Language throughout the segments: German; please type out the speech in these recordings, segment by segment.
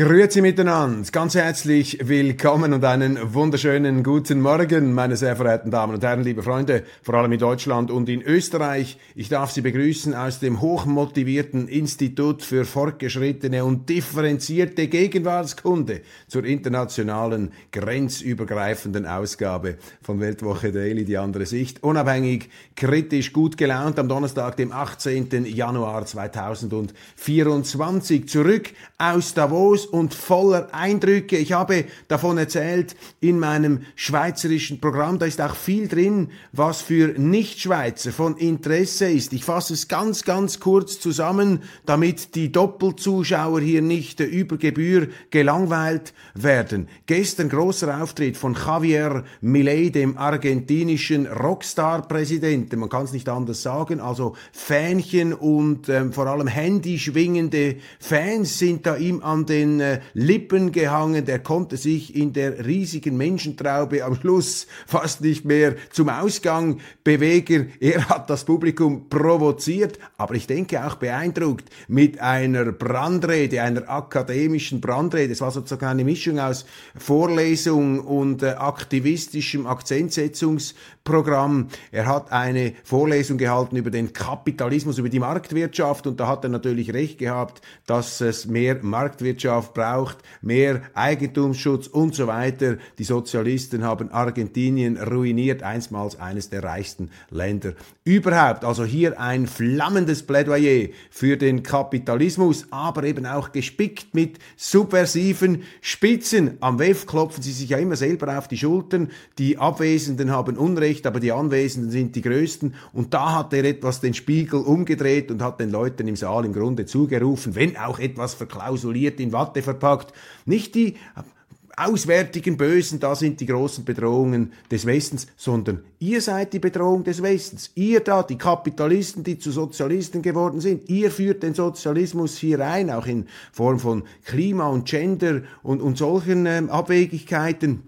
Grüezi miteinander, ganz herzlich willkommen und einen wunderschönen guten Morgen, meine sehr verehrten Damen und Herren, liebe Freunde, vor allem in Deutschland und in Österreich. Ich darf Sie begrüßen aus dem hochmotivierten Institut für fortgeschrittene und differenzierte Gegenwartskunde zur internationalen grenzübergreifenden Ausgabe von Weltwoche Daily, die andere Sicht. Unabhängig, kritisch, gut gelaunt am Donnerstag, dem 18. Januar 2024. Zurück aus Davos und voller Eindrücke. Ich habe davon erzählt in meinem schweizerischen Programm. Da ist auch viel drin, was für Nichtschweizer von Interesse ist. Ich fasse es ganz, ganz kurz zusammen, damit die Doppelzuschauer hier nicht über Gebühr gelangweilt werden. Gestern großer Auftritt von Javier Milei, dem argentinischen Rockstar-Präsidenten. Man kann es nicht anders sagen. Also Fähnchen und ähm, vor allem handyschwingende Fans sind da ihm an den äh, Lippen gehangen, der konnte sich in der riesigen Menschentraube am Schluss fast nicht mehr zum Ausgang bewegen. Er hat das Publikum provoziert, aber ich denke auch beeindruckt mit einer Brandrede, einer akademischen Brandrede. Es war sozusagen eine Mischung aus Vorlesung und äh, aktivistischem Akzentsetzungsprogramm. Er hat eine Vorlesung gehalten über den Kapitalismus, über die Marktwirtschaft und da hat er natürlich recht gehabt, dass es mehr Marktwirtschaft Wirtschaft braucht mehr Eigentumsschutz und so weiter. Die Sozialisten haben Argentinien ruiniert, einstmals eines der reichsten Länder überhaupt. Also hier ein flammendes Plädoyer für den Kapitalismus, aber eben auch gespickt mit subversiven Spitzen. Am WEF klopfen sie sich ja immer selber auf die Schultern. Die Abwesenden haben Unrecht, aber die Anwesenden sind die Größten. Und da hat er etwas den Spiegel umgedreht und hat den Leuten im Saal im Grunde zugerufen, wenn auch etwas verklausuliert in Watte verpackt. Nicht die auswärtigen Bösen, da sind die großen Bedrohungen des Westens, sondern ihr seid die Bedrohung des Westens. Ihr da, die Kapitalisten, die zu Sozialisten geworden sind, ihr führt den Sozialismus hier ein, auch in Form von Klima und Gender und, und solchen ähm, Abwegigkeiten.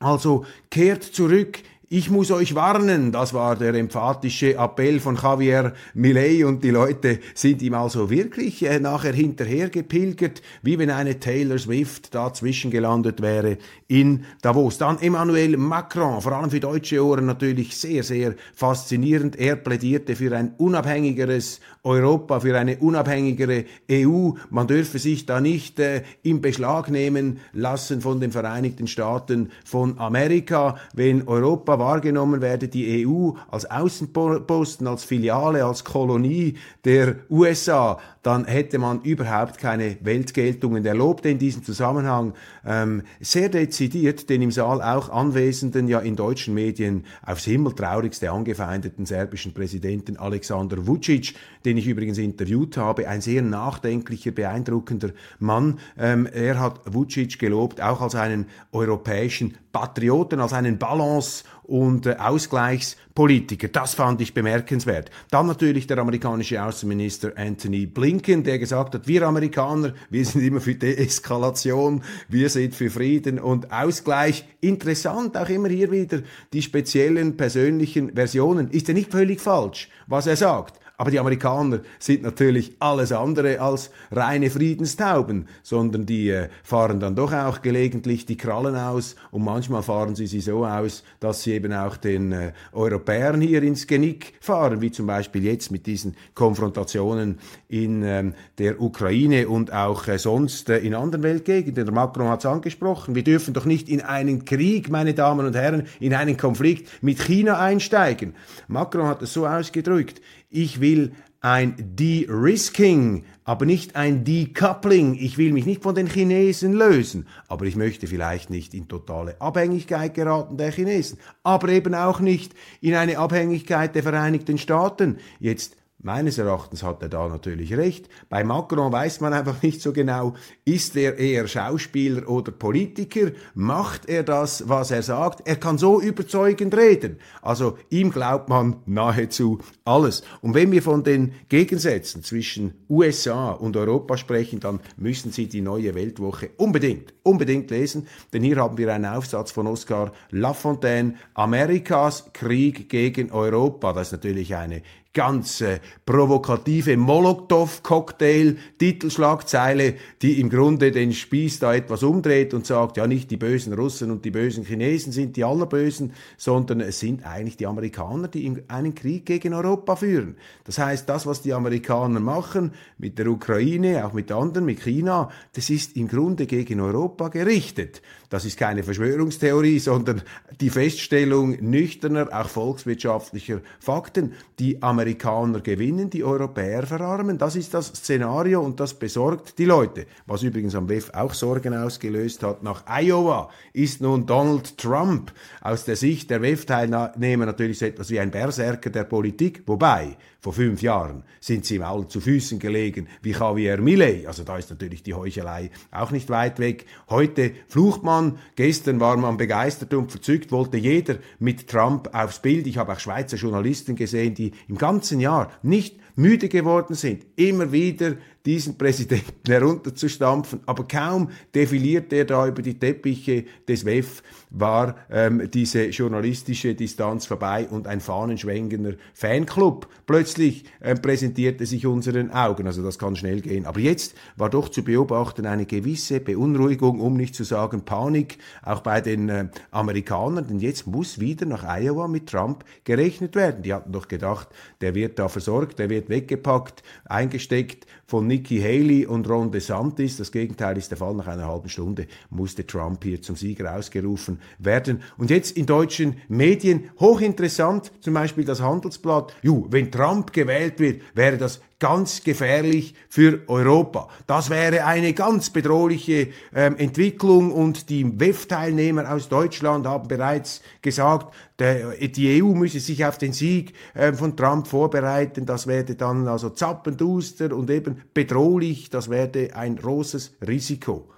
Also kehrt zurück ich muss euch warnen, das war der emphatische Appell von Javier Milei und die Leute sind ihm also wirklich äh, nachher hinterhergepilgert, wie wenn eine Taylor Swift dazwischen gelandet wäre in Davos. Dann Emmanuel Macron, vor allem für deutsche Ohren natürlich sehr, sehr faszinierend. Er plädierte für ein unabhängigeres Europa, für eine unabhängigere EU. Man dürfe sich da nicht äh, im Beschlag nehmen lassen von den Vereinigten Staaten von Amerika, wenn Europa wahrgenommen werde, die EU als Außenposten, als Filiale, als Kolonie der USA, dann hätte man überhaupt keine Weltgeltungen. Er lobte in diesem Zusammenhang ähm, sehr dezidiert den im Saal auch anwesenden, ja in deutschen Medien aufs Himmeltraurigste angefeindeten serbischen Präsidenten Alexander Vucic, den ich übrigens interviewt habe, ein sehr nachdenklicher, beeindruckender Mann. Ähm, er hat Vucic gelobt, auch als einen europäischen Patrioten, als einen Balance- und äh, Ausgleichspolitiker. Das fand ich bemerkenswert. Dann natürlich der amerikanische Außenminister Anthony Blinken, der gesagt hat, wir Amerikaner, wir sind immer für Deeskalation, wir sind für Frieden und Ausgleich. Interessant auch immer hier wieder die speziellen persönlichen Versionen. Ist ja nicht völlig falsch, was er sagt. Aber die Amerikaner sind natürlich alles andere als reine Friedenstauben, sondern die äh, fahren dann doch auch gelegentlich die Krallen aus und manchmal fahren sie sie so aus, dass sie eben auch den äh, Europäern hier ins Genick fahren, wie zum Beispiel jetzt mit diesen Konfrontationen in ähm, der Ukraine und auch äh, sonst äh, in anderen Weltgegenden. Der Macron hat es angesprochen, wir dürfen doch nicht in einen Krieg, meine Damen und Herren, in einen Konflikt mit China einsteigen. Macron hat es so ausgedrückt, ich will ein De-Risking, aber nicht ein Decoupling. Ich will mich nicht von den Chinesen lösen, aber ich möchte vielleicht nicht in totale Abhängigkeit geraten der Chinesen, aber eben auch nicht in eine Abhängigkeit der Vereinigten Staaten. Jetzt Meines Erachtens hat er da natürlich recht. Bei Macron weiß man einfach nicht so genau, ist er eher Schauspieler oder Politiker? Macht er das, was er sagt? Er kann so überzeugend reden. Also ihm glaubt man nahezu alles. Und wenn wir von den Gegensätzen zwischen USA und Europa sprechen, dann müssen Sie die neue Weltwoche unbedingt, unbedingt lesen. Denn hier haben wir einen Aufsatz von Oscar Lafontaine, Amerikas Krieg gegen Europa. Das ist natürlich eine ganz äh, provokative Molotow-Cocktail-Titelschlagzeile, die im Grunde den Spieß da etwas umdreht und sagt, ja nicht die bösen Russen und die bösen Chinesen sind die allerbösen, sondern es sind eigentlich die Amerikaner, die einen Krieg gegen Europa führen. Das heißt, das, was die Amerikaner machen mit der Ukraine, auch mit anderen, mit China, das ist im Grunde gegen Europa gerichtet. Das ist keine Verschwörungstheorie, sondern die Feststellung nüchterner, auch volkswirtschaftlicher Fakten. Die Amerikaner gewinnen, die Europäer verarmen. Das ist das Szenario und das besorgt die Leute. Was übrigens am WEF auch Sorgen ausgelöst hat. Nach Iowa ist nun Donald Trump aus der Sicht der WEF-Teilnehmer natürlich so etwas wie ein Berserker der Politik. Wobei, vor fünf Jahren sind sie ihm alle zu Füßen gelegen wie Javier Millet. Also da ist natürlich die Heuchelei auch nicht weit weg. Heute flucht man, gestern war man begeistert und verzückt, wollte jeder mit Trump aufs Bild. Ich habe auch Schweizer Journalisten gesehen, die im ganzen Jahr nicht müde geworden sind, immer wieder diesen Präsidenten herunterzustampfen. Aber kaum defiliert er da über die Teppiche des WEF, war ähm, diese journalistische Distanz vorbei und ein fahnenschwenkender Fanclub plötzlich ähm, präsentierte sich unseren Augen. Also das kann schnell gehen. Aber jetzt war doch zu beobachten eine gewisse Beunruhigung, um nicht zu sagen Panik, auch bei den äh, Amerikanern. Denn jetzt muss wieder nach Iowa mit Trump gerechnet werden. Die hatten doch gedacht, der wird da versorgt, der wird weggepackt, eingesteckt von Nikki Haley und Ron DeSantis. Das Gegenteil ist der Fall. Nach einer halben Stunde musste Trump hier zum Sieger ausgerufen werden. Und jetzt in deutschen Medien hochinteressant, zum Beispiel das Handelsblatt. Ju, wenn Trump gewählt wird, wäre das ganz gefährlich für Europa. Das wäre eine ganz bedrohliche ähm, Entwicklung und die WEF-Teilnehmer aus Deutschland haben bereits gesagt, der, die EU müsse sich auf den Sieg ähm, von Trump vorbereiten. Das werde dann also zappenduster und eben bedrohlich. Das werde ein großes Risiko.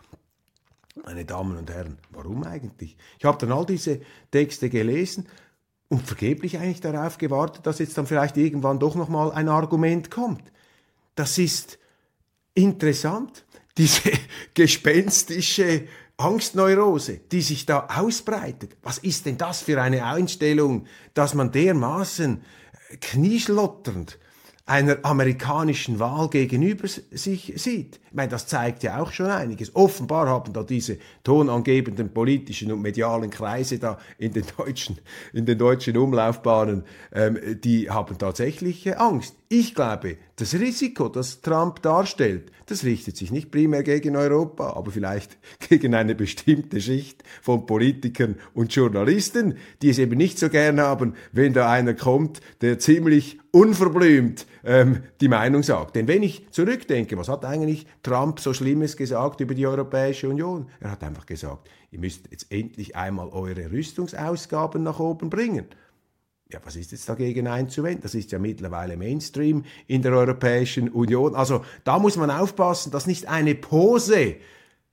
Meine Damen und Herren, warum eigentlich? Ich habe dann all diese Texte gelesen und vergeblich eigentlich darauf gewartet, dass jetzt dann vielleicht irgendwann doch noch mal ein Argument kommt. Das ist interessant, diese gespenstische Angstneurose, die sich da ausbreitet. Was ist denn das für eine Einstellung, dass man dermaßen knieschlotternd einer amerikanischen Wahl gegenüber sich sieht. Ich meine, das zeigt ja auch schon einiges. Offenbar haben da diese tonangebenden politischen und medialen Kreise da in den deutschen, in den deutschen Umlaufbahnen, ähm, die haben tatsächlich äh, Angst. Ich glaube, das Risiko, das Trump darstellt, das richtet sich nicht primär gegen Europa, aber vielleicht gegen eine bestimmte Schicht von Politikern und Journalisten, die es eben nicht so gern haben, wenn da einer kommt, der ziemlich unverblümt ähm, die Meinung sagt. Denn wenn ich zurückdenke, was hat eigentlich Trump so Schlimmes gesagt über die Europäische Union? Er hat einfach gesagt, ihr müsst jetzt endlich einmal eure Rüstungsausgaben nach oben bringen. Ja, was ist jetzt dagegen einzuwenden? Das ist ja mittlerweile Mainstream in der Europäischen Union. Also da muss man aufpassen, dass nicht eine Pose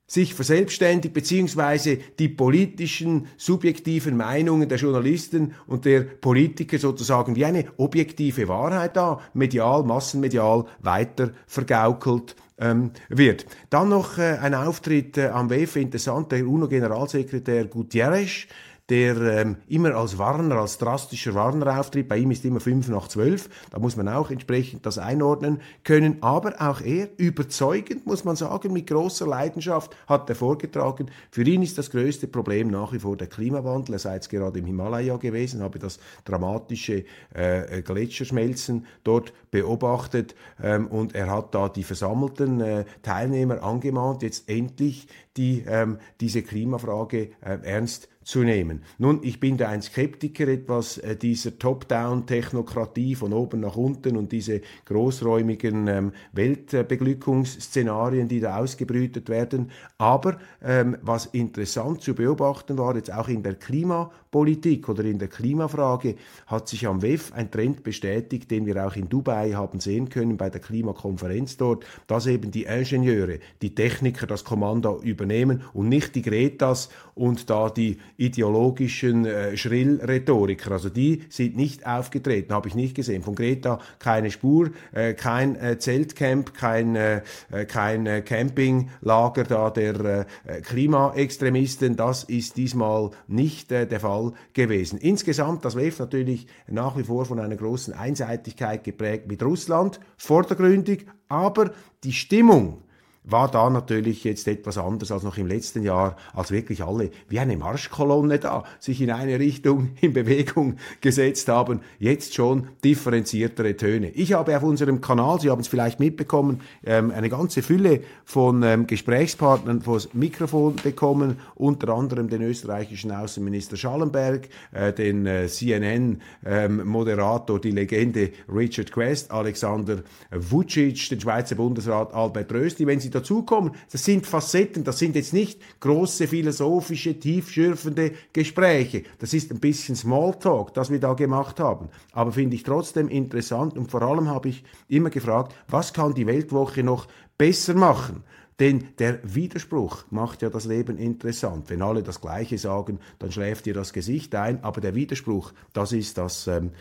sich verselbstständigt, beziehungsweise die politischen, subjektiven Meinungen der Journalisten und der Politiker sozusagen wie eine objektive Wahrheit da, medial, massenmedial weiter vergaukelt ähm, wird. Dann noch äh, ein Auftritt äh, am WEF, interessant, der UNO-Generalsekretär Gutierrez, der ähm, immer als Warner, als drastischer Warner auftritt. Bei ihm ist immer 5 nach 12. Da muss man auch entsprechend das einordnen können. Aber auch er, überzeugend, muss man sagen, mit großer Leidenschaft hat er vorgetragen. Für ihn ist das größte Problem nach wie vor der Klimawandel. Er sei jetzt gerade im Himalaya gewesen, habe das dramatische äh, Gletscherschmelzen dort beobachtet. Ähm, und er hat da die versammelten äh, Teilnehmer angemahnt, jetzt endlich die, ähm, diese Klimafrage äh, ernst zu nehmen. Nun, ich bin da ein Skeptiker etwas äh, dieser Top-Down-Technokratie von oben nach unten und diese großräumigen ähm, Weltbeglückungsszenarien, die da ausgebrütet werden. Aber ähm, was interessant zu beobachten war, jetzt auch in der Klimapolitik oder in der Klimafrage, hat sich am WEF ein Trend bestätigt, den wir auch in Dubai haben sehen können bei der Klimakonferenz dort, dass eben die Ingenieure, die Techniker das Kommando übernehmen und nicht die Gretas und da die ideologischen äh, Schrillrhetoriker. Also die sind nicht aufgetreten, habe ich nicht gesehen. Von Greta keine Spur, äh, kein äh, Zeltcamp, kein, äh, äh kein äh, Campinglager da der äh, Klimaextremisten. Das ist diesmal nicht äh, der Fall gewesen. Insgesamt das WEF natürlich nach wie vor von einer großen Einseitigkeit geprägt mit Russland, vordergründig, aber die Stimmung war da natürlich jetzt etwas anders als noch im letzten Jahr, als wirklich alle wie eine Marschkolonne da sich in eine Richtung in Bewegung gesetzt haben. Jetzt schon differenziertere Töne. Ich habe auf unserem Kanal, Sie haben es vielleicht mitbekommen, ähm, eine ganze Fülle von ähm, Gesprächspartnern vors Mikrofon bekommen, unter anderem den österreichischen Außenminister Schallenberg, äh, den äh, CNN-Moderator, ähm, die Legende Richard Quest, Alexander Vucic, den Schweizer Bundesrat Albert Rösti. Wenn Sie dazukommen. Das sind Facetten, das sind jetzt nicht große philosophische, tiefschürfende Gespräche. Das ist ein bisschen Smalltalk, das wir da gemacht haben. Aber finde ich trotzdem interessant und vor allem habe ich immer gefragt, was kann die Weltwoche noch besser machen? Denn der Widerspruch macht ja das Leben interessant. Wenn alle das Gleiche sagen, dann schläft dir das Gesicht ein. Aber der Widerspruch, das ist das ähm,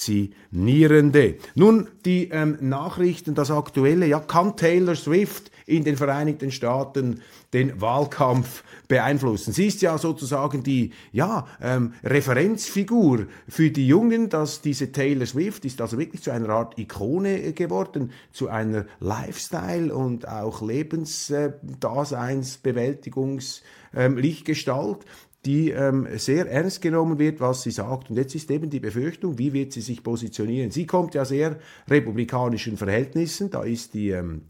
Faszinierende. Nun die ähm, Nachrichten, das Aktuelle. Ja, kann Taylor Swift in den Vereinigten Staaten den Wahlkampf beeinflussen. Sie ist ja sozusagen die ja, ähm, Referenzfigur für die Jungen, dass diese Taylor Swift ist also wirklich zu einer Art Ikone geworden, zu einer Lifestyle- und auch Lebensdaseinsbewältigungslichtgestalt. Ähm, die ähm, sehr ernst genommen wird, was sie sagt. Und jetzt ist eben die Befürchtung, wie wird sie sich positionieren. Sie kommt ja sehr republikanischen Verhältnissen, da ist die ähm,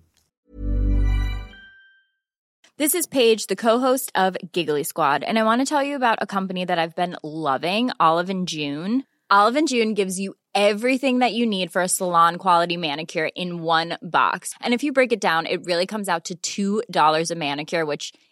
This is Paige, the co-host of Giggly Squad, and I want to tell you about a company that I've been loving, Olive and June. Olive and June gives you everything that you need for a salon quality manicure in one box. And if you break it down, it really comes out to $2 a manicure, which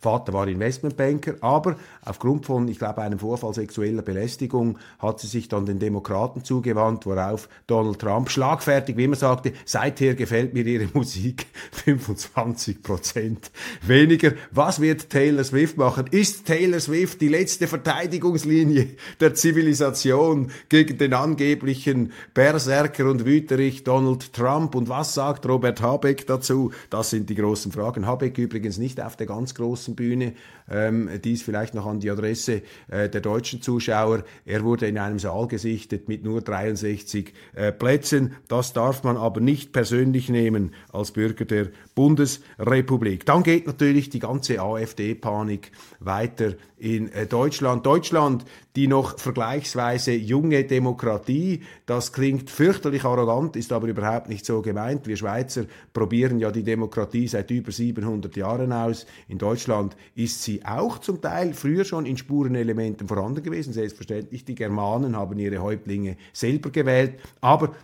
Vater war Investmentbanker, aber aufgrund von, ich glaube, einem Vorfall sexueller Belästigung hat sie sich dann den Demokraten zugewandt, worauf Donald Trump schlagfertig, wie immer sagte, seither gefällt mir ihre Musik 25 Prozent weniger. Was wird Taylor Swift machen? Ist Taylor Swift die letzte Verteidigungslinie der Zivilisation gegen den angeblichen Berserker und Wüterich Donald Trump? Und was sagt Robert Habeck dazu? Das sind die großen Fragen. Habeck übrigens nicht auf der ganz großen großen Bühne. Ähm, dies vielleicht noch an die Adresse äh, der deutschen Zuschauer. Er wurde in einem Saal gesichtet mit nur 63 äh, Plätzen. Das darf man aber nicht persönlich nehmen als Bürger der Bundesrepublik. Dann geht natürlich die ganze AfD-Panik weiter in äh, Deutschland. Deutschland, die noch vergleichsweise junge Demokratie, das klingt fürchterlich arrogant, ist aber überhaupt nicht so gemeint. Wir Schweizer probieren ja die Demokratie seit über 700 Jahren aus. In Deutschland Deutschland ist sie auch zum Teil früher schon in Spurenelementen vorhanden gewesen. Selbstverständlich, die Germanen haben ihre Häuptlinge selber gewählt, aber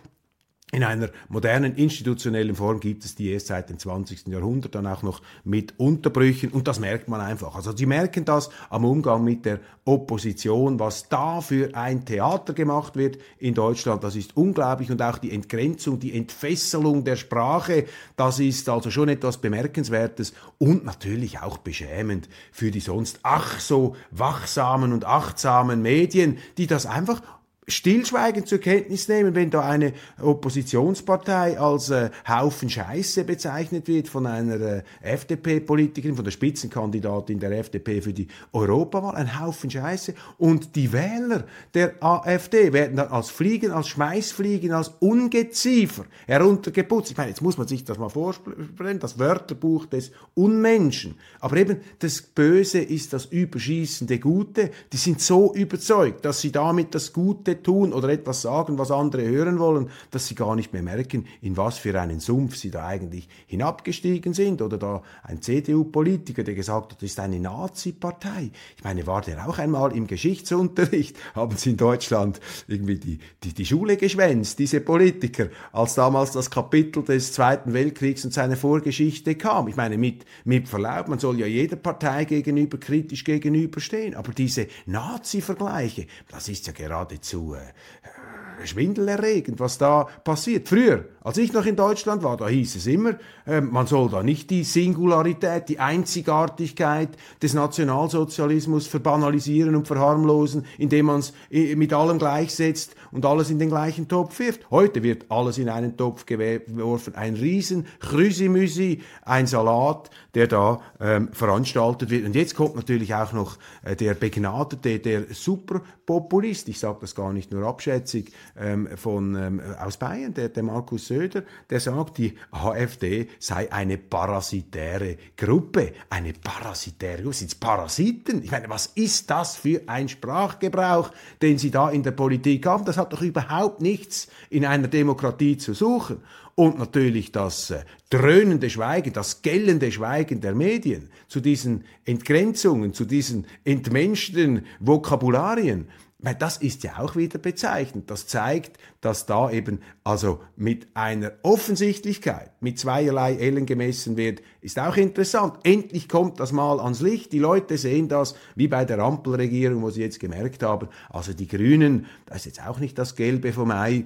in einer modernen institutionellen Form gibt es die erst seit dem 20. Jahrhundert, dann auch noch mit Unterbrüchen und das merkt man einfach. Also Sie merken das am Umgang mit der Opposition, was da für ein Theater gemacht wird in Deutschland, das ist unglaublich und auch die Entgrenzung, die Entfesselung der Sprache, das ist also schon etwas Bemerkenswertes und natürlich auch beschämend für die sonst ach so wachsamen und achtsamen Medien, die das einfach stillschweigend zur Kenntnis nehmen, wenn da eine Oppositionspartei als äh, Haufen Scheiße bezeichnet wird von einer äh, FDP-Politikerin, von der Spitzenkandidatin der FDP für die Europawahl, ein Haufen Scheiße. Und die Wähler der AfD werden dann als Fliegen, als Schmeißfliegen, als Ungeziefer heruntergeputzt. Ich meine, jetzt muss man sich das mal vorstellen, das Wörterbuch des Unmenschen. Aber eben das Böse ist das überschießende Gute. Die sind so überzeugt, dass sie damit das Gute tun oder etwas sagen, was andere hören wollen, dass sie gar nicht mehr merken, in was für einen Sumpf sie da eigentlich hinabgestiegen sind. Oder da ein CDU-Politiker, der gesagt hat, das ist eine Nazi-Partei. Ich meine, war der auch einmal im Geschichtsunterricht? Haben sie in Deutschland irgendwie die, die, die Schule geschwänzt, diese Politiker, als damals das Kapitel des Zweiten Weltkriegs und seine Vorgeschichte kam? Ich meine, mit, mit Verlaub, man soll ja jeder Partei gegenüber kritisch gegenüberstehen, aber diese Nazi-Vergleiche, das ist ja geradezu äh, schwindelerregend, was da passiert. Früher, als ich noch in Deutschland war, da hieß es immer, äh, man soll da nicht die Singularität, die Einzigartigkeit des Nationalsozialismus verbanalisieren und verharmlosen, indem man es äh, mit allem gleichsetzt und alles in den gleichen Topf wirft. Heute wird alles in einen Topf geworfen. Ein riesen Chrüsimüsi, ein Salat, der da ähm, veranstaltet wird. Und jetzt kommt natürlich auch noch äh, der begnadete, der Superpopulist, ich sage das gar nicht nur abschätzig, ähm, von, ähm, aus Bayern, der, der Markus Söder, der sagt, die AfD sei eine parasitäre Gruppe. Eine parasitäre Gruppe, sind es Parasiten? Ich meine, was ist das für ein Sprachgebrauch, den Sie da in der Politik haben? Das hat doch überhaupt nichts in einer Demokratie zu suchen. Und natürlich das äh, dröhnende Schweigen, das gellende Schweigen der Medien zu diesen Entgrenzungen, zu diesen entmenschten Vokabularien das ist ja auch wieder bezeichnend. Das zeigt, dass da eben also mit einer Offensichtlichkeit, mit zweierlei Ellen gemessen wird, ist auch interessant. Endlich kommt das mal ans Licht. Die Leute sehen das, wie bei der Ampelregierung, wo sie jetzt gemerkt haben, also die Grünen, da ist jetzt auch nicht das Gelbe vom Ei,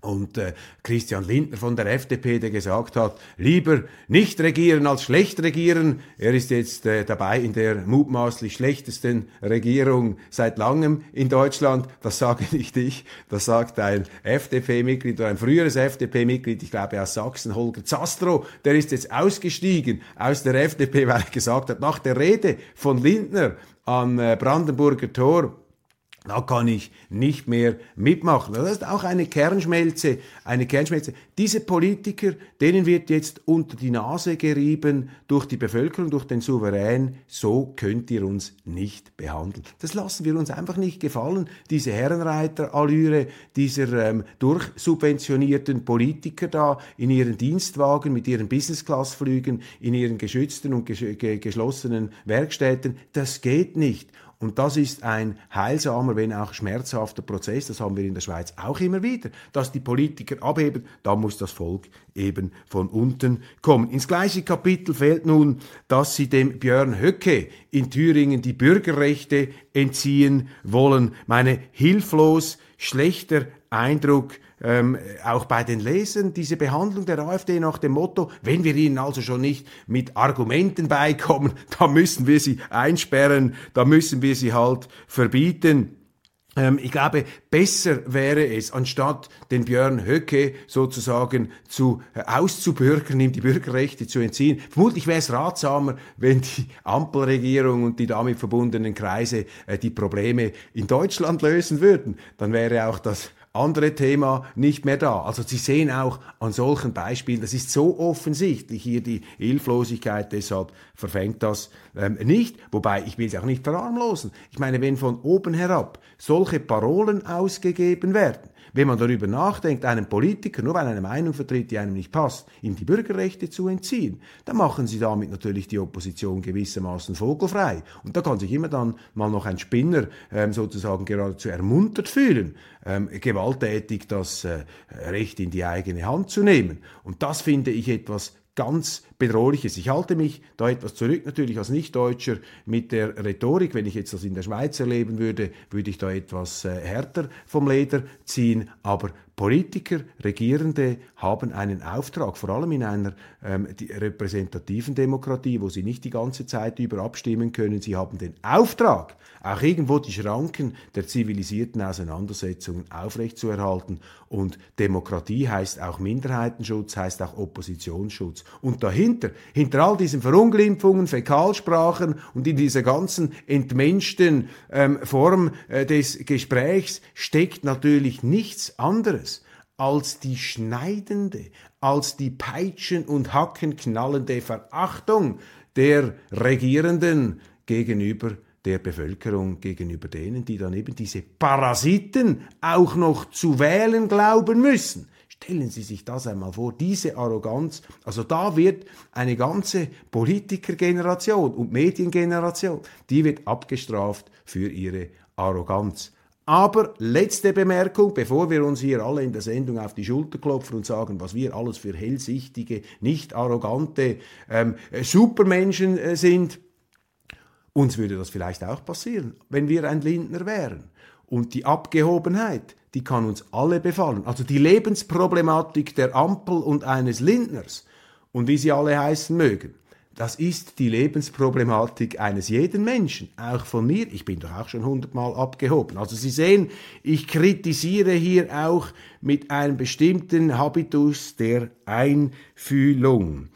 und äh, Christian Lindner von der FDP, der gesagt hat, lieber nicht regieren als schlecht regieren. Er ist jetzt äh, dabei in der mutmaßlich schlechtesten Regierung seit langem in Deutschland. Das sage nicht ich, das sagt ein FDP-Mitglied oder ein früheres FDP-Mitglied, ich glaube aus Sachsen, Holger Zastro. Der ist jetzt ausgestiegen aus der FDP, weil er gesagt hat, nach der Rede von Lindner am äh, Brandenburger Tor, da kann ich nicht mehr mitmachen. Das ist auch eine Kernschmelze, eine Kernschmelze. Diese Politiker, denen wird jetzt unter die Nase gerieben durch die Bevölkerung, durch den Souverän, so könnt ihr uns nicht behandeln. Das lassen wir uns einfach nicht gefallen. Diese Herrenreiterallüre dieser ähm, durchsubventionierten Politiker da in ihren Dienstwagen mit ihren Business-Class-Flügen, in ihren geschützten und geschlossenen Werkstätten, das geht nicht. Und das ist ein heilsamer, wenn auch schmerzhafter Prozess. Das haben wir in der Schweiz auch immer wieder, dass die Politiker abheben. Da muss das Volk eben von unten kommen. Ins gleiche Kapitel fällt nun, dass sie dem Björn Höcke in Thüringen die Bürgerrechte entziehen wollen. Meine hilflos schlechter Eindruck ähm, auch bei den Lesern diese Behandlung der AfD nach dem Motto, wenn wir ihnen also schon nicht mit Argumenten beikommen, dann müssen wir sie einsperren, dann müssen wir sie halt verbieten. Ähm, ich glaube, besser wäre es, anstatt den Björn Höcke sozusagen zu äh, auszubürgern, ihm die Bürgerrechte zu entziehen. Vermutlich wäre es ratsamer, wenn die Ampelregierung und die damit verbundenen Kreise äh, die Probleme in Deutschland lösen würden. Dann wäre auch das andere Thema nicht mehr da. Also Sie sehen auch an solchen Beispielen, das ist so offensichtlich hier die Hilflosigkeit, deshalb verfängt das ähm, nicht. Wobei, ich will es auch nicht verarmlosen. Ich meine, wenn von oben herab solche Parolen ausgegeben werden, wenn man darüber nachdenkt, einem Politiker, nur weil er eine Meinung vertritt, die einem nicht passt, ihm die Bürgerrechte zu entziehen, dann machen sie damit natürlich die Opposition gewissermaßen vogelfrei. Und da kann sich immer dann mal noch ein Spinner ähm, sozusagen geradezu ermuntert fühlen, ähm, gewalttätig das äh, Recht in die eigene Hand zu nehmen. Und das finde ich etwas ganz Bedrohliches. Ich halte mich da etwas zurück, natürlich als Nichtdeutscher mit der Rhetorik. Wenn ich jetzt das in der Schweiz erleben würde, würde ich da etwas äh, härter vom Leder ziehen. Aber Politiker, Regierende haben einen Auftrag, vor allem in einer ähm, repräsentativen Demokratie, wo sie nicht die ganze Zeit über abstimmen können. Sie haben den Auftrag, auch irgendwo die Schranken der zivilisierten Auseinandersetzungen aufrechtzuerhalten. Und Demokratie heißt auch Minderheitenschutz, heißt auch Oppositionsschutz. Und dahinter, hinter all diesen Verunglimpfungen, Fäkalsprachen und in dieser ganzen entmenschten ähm, Form äh, des Gesprächs steckt natürlich nichts anderes als die schneidende, als die Peitschen- und Hackenknallende Verachtung der Regierenden gegenüber der Bevölkerung gegenüber denen, die dann eben diese Parasiten auch noch zu wählen glauben müssen. Stellen Sie sich das einmal vor, diese Arroganz. Also da wird eine ganze Politikergeneration und Mediengeneration, die wird abgestraft für ihre Arroganz. Aber letzte Bemerkung, bevor wir uns hier alle in der Sendung auf die Schulter klopfen und sagen, was wir alles für hellsichtige, nicht arrogante ähm, Supermenschen äh, sind. Uns würde das vielleicht auch passieren, wenn wir ein Lindner wären. Und die Abgehobenheit, die kann uns alle befallen. Also die Lebensproblematik der Ampel und eines Lindners und wie sie alle heißen mögen, das ist die Lebensproblematik eines jeden Menschen, auch von mir. Ich bin doch auch schon hundertmal abgehoben. Also Sie sehen, ich kritisiere hier auch mit einem bestimmten Habitus der Einfühlung.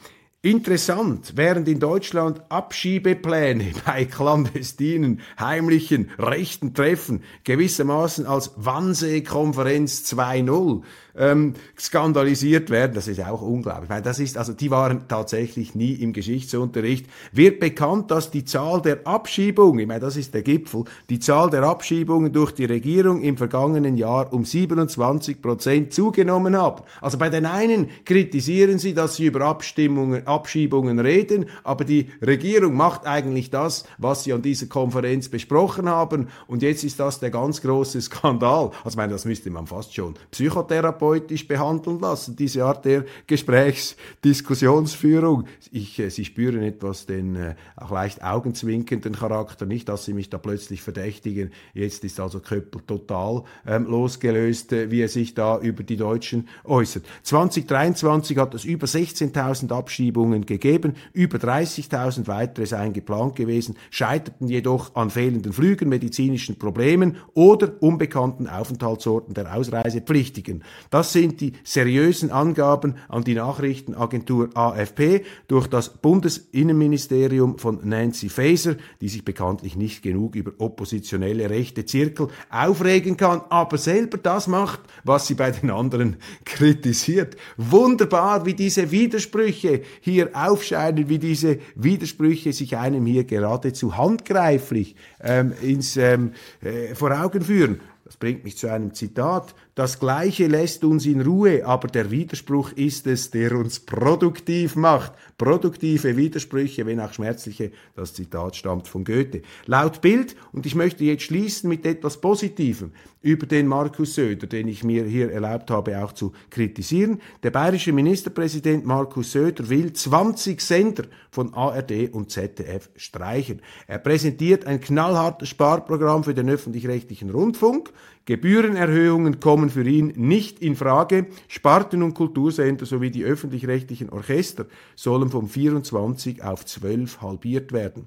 Interessant, während in Deutschland Abschiebepläne bei clandestinen, heimlichen, rechten Treffen gewissermaßen als Wannsee-Konferenz 2.0 ähm, skandalisiert werden. Das ist auch unglaublich. Weil das ist, also die waren tatsächlich nie im Geschichtsunterricht. Wird bekannt, dass die Zahl der Abschiebungen, ich meine, das ist der Gipfel, die Zahl der Abschiebungen durch die Regierung im vergangenen Jahr um 27 Prozent zugenommen hat. Also bei den einen kritisieren sie, dass sie über Abstimmungen, Abschiebungen reden, aber die Regierung macht eigentlich das, was sie an dieser Konferenz besprochen haben. Und jetzt ist das der ganz große Skandal. Also ich meine, das müsste man fast schon Psychotherapie therapeutisch behandeln lassen, diese Art der Gesprächsdiskussionsführung. Ich, äh, Sie spüren etwas den äh, auch leicht augenzwinkenden Charakter, nicht, dass Sie mich da plötzlich verdächtigen. Jetzt ist also Köppel total ähm, losgelöst, äh, wie er sich da über die Deutschen äußert. 2023 hat es über 16.000 Abschiebungen gegeben, über 30.000 weitere seien geplant gewesen, scheiterten jedoch an fehlenden Flügen, medizinischen Problemen oder unbekannten Aufenthaltsorten der Ausreisepflichtigen. Das sind die seriösen Angaben an die Nachrichtenagentur AFP durch das Bundesinnenministerium von Nancy Faeser, die sich bekanntlich nicht genug über oppositionelle rechte Zirkel aufregen kann, aber selber das macht, was sie bei den anderen kritisiert. Wunderbar, wie diese Widersprüche hier aufscheinen, wie diese Widersprüche sich einem hier geradezu handgreiflich ähm, ins, ähm, äh, vor Augen führen. Das bringt mich zu einem Zitat. Das Gleiche lässt uns in Ruhe, aber der Widerspruch ist es, der uns produktiv macht. Produktive Widersprüche, wenn auch schmerzliche, das Zitat stammt von Goethe. Laut Bild, und ich möchte jetzt schließen mit etwas Positivem über den Markus Söder, den ich mir hier erlaubt habe auch zu kritisieren. Der bayerische Ministerpräsident Markus Söder will 20 Sender von ARD und ZDF streichen. Er präsentiert ein knallhartes Sparprogramm für den öffentlich-rechtlichen Rundfunk. Gebührenerhöhungen kommen für ihn nicht in Frage. Sparten- und Kultursender sowie die öffentlich-rechtlichen Orchester sollen vom 24 auf 12 halbiert werden.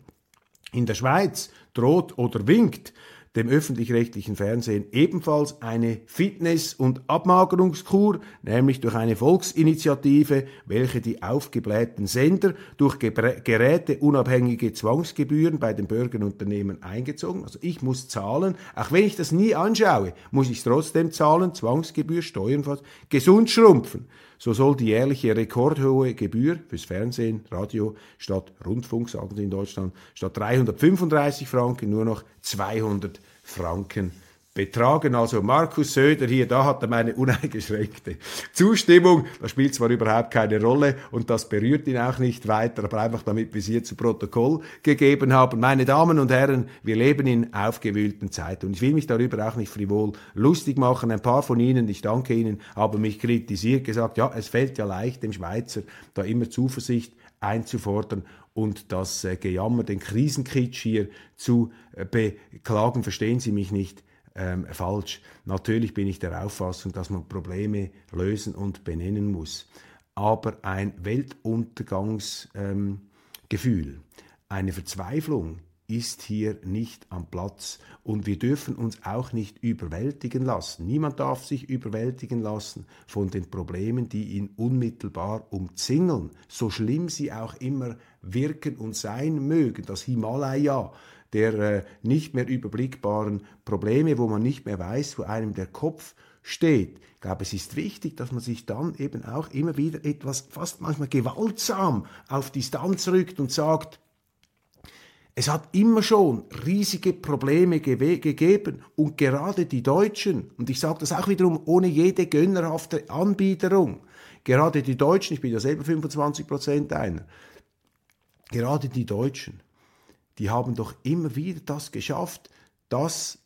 In der Schweiz droht oder winkt dem öffentlich-rechtlichen Fernsehen ebenfalls eine Fitness- und Abmagerungskur, nämlich durch eine Volksinitiative, welche die aufgeblähten Sender durch geräteunabhängige Zwangsgebühren bei den Bürgerunternehmen eingezogen. Also ich muss zahlen, auch wenn ich das nie anschaue, muss ich es trotzdem zahlen, Zwangsgebühr, Steuern, gesund schrumpfen. So soll die jährliche rekordhohe Gebühr fürs Fernsehen, Radio statt Rundfunk, sagen sie in Deutschland, statt 335 Franken nur noch 200 Franken betragen. Also Markus Söder hier, da hat er meine uneingeschränkte Zustimmung. Das spielt zwar überhaupt keine Rolle und das berührt ihn auch nicht weiter, aber einfach damit wir es hier zu Protokoll gegeben haben. Meine Damen und Herren, wir leben in aufgewühlten Zeiten und ich will mich darüber auch nicht frivol lustig machen. Ein paar von Ihnen, ich danke Ihnen, haben mich kritisiert, gesagt, ja, es fällt ja leicht dem Schweizer da immer Zuversicht einzufordern und das äh, Gejammer, den Krisenkitsch hier zu äh, beklagen. Verstehen Sie mich nicht ähm, falsch. Natürlich bin ich der Auffassung, dass man Probleme lösen und benennen muss. Aber ein Weltuntergangsgefühl, ähm, eine Verzweiflung ist hier nicht am Platz und wir dürfen uns auch nicht überwältigen lassen. Niemand darf sich überwältigen lassen von den Problemen, die ihn unmittelbar umzingeln, so schlimm sie auch immer wirken und sein mögen. Das Himalaya der äh, nicht mehr überblickbaren Probleme, wo man nicht mehr weiß, wo einem der Kopf steht. Ich glaube, es ist wichtig, dass man sich dann eben auch immer wieder etwas fast manchmal gewaltsam auf Distanz rückt und sagt, es hat immer schon riesige Probleme ge gegeben und gerade die Deutschen, und ich sage das auch wiederum ohne jede gönnerhafte Anbiederung, gerade die Deutschen, ich bin ja selber 25 Prozent einer, gerade die Deutschen die haben doch immer wieder das geschafft, das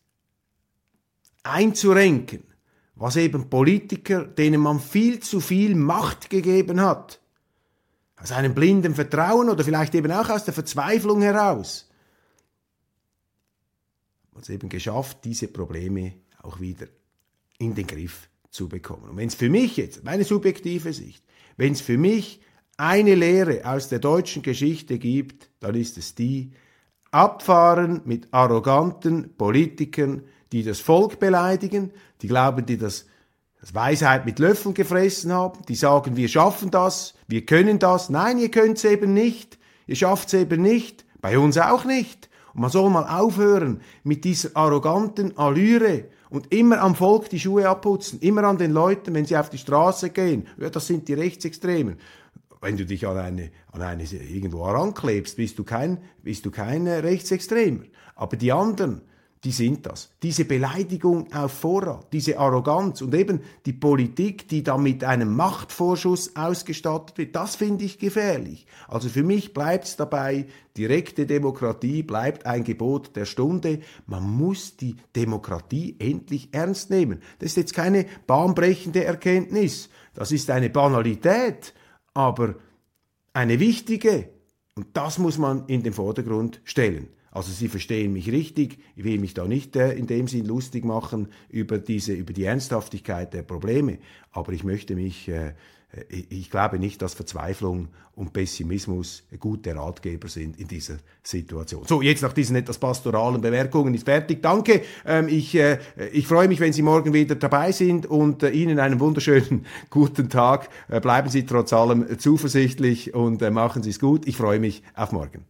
einzurenken, was eben Politiker, denen man viel zu viel Macht gegeben hat, aus einem blinden Vertrauen oder vielleicht eben auch aus der Verzweiflung heraus, hat es eben geschafft, diese Probleme auch wieder in den Griff zu bekommen. Und wenn es für mich jetzt, meine subjektive Sicht, wenn es für mich eine Lehre aus der deutschen Geschichte gibt, dann ist es die, abfahren mit arroganten Politikern, die das Volk beleidigen, die glauben, die das, das Weisheit mit Löffeln gefressen haben, die sagen, wir schaffen das, wir können das. Nein, ihr könnt es eben nicht, ihr schafft es eben nicht, bei uns auch nicht. Und man soll mal aufhören mit dieser arroganten Allüre und immer am Volk die Schuhe abputzen, immer an den Leuten, wenn sie auf die Straße gehen. Ja, das sind die Rechtsextremen wenn du dich an eine, an eine irgendwo heranklebst, bist du kein, bist du kein Rechtsextremer. Aber die anderen, die sind das. Diese Beleidigung auf Vorrat, diese Arroganz und eben die Politik, die da mit einem Machtvorschuss ausgestattet wird, das finde ich gefährlich. Also für mich bleibt es dabei, direkte Demokratie bleibt ein Gebot der Stunde. Man muss die Demokratie endlich ernst nehmen. Das ist jetzt keine bahnbrechende Erkenntnis. Das ist eine Banalität aber eine wichtige. Und das muss man in den Vordergrund stellen. Also Sie verstehen mich richtig, ich will mich da nicht äh, in dem Sinn lustig machen über, diese, über die Ernsthaftigkeit der Probleme, aber ich möchte mich äh, ich glaube nicht, dass Verzweiflung und Pessimismus gute Ratgeber sind in dieser Situation. So, jetzt nach diesen etwas pastoralen Bemerkungen ist fertig. Danke. Ähm, ich, äh, ich freue mich, wenn Sie morgen wieder dabei sind und äh, Ihnen einen wunderschönen guten Tag. bleiben Sie trotz allem zuversichtlich und machen Sie es gut. Ich freue mich auf morgen.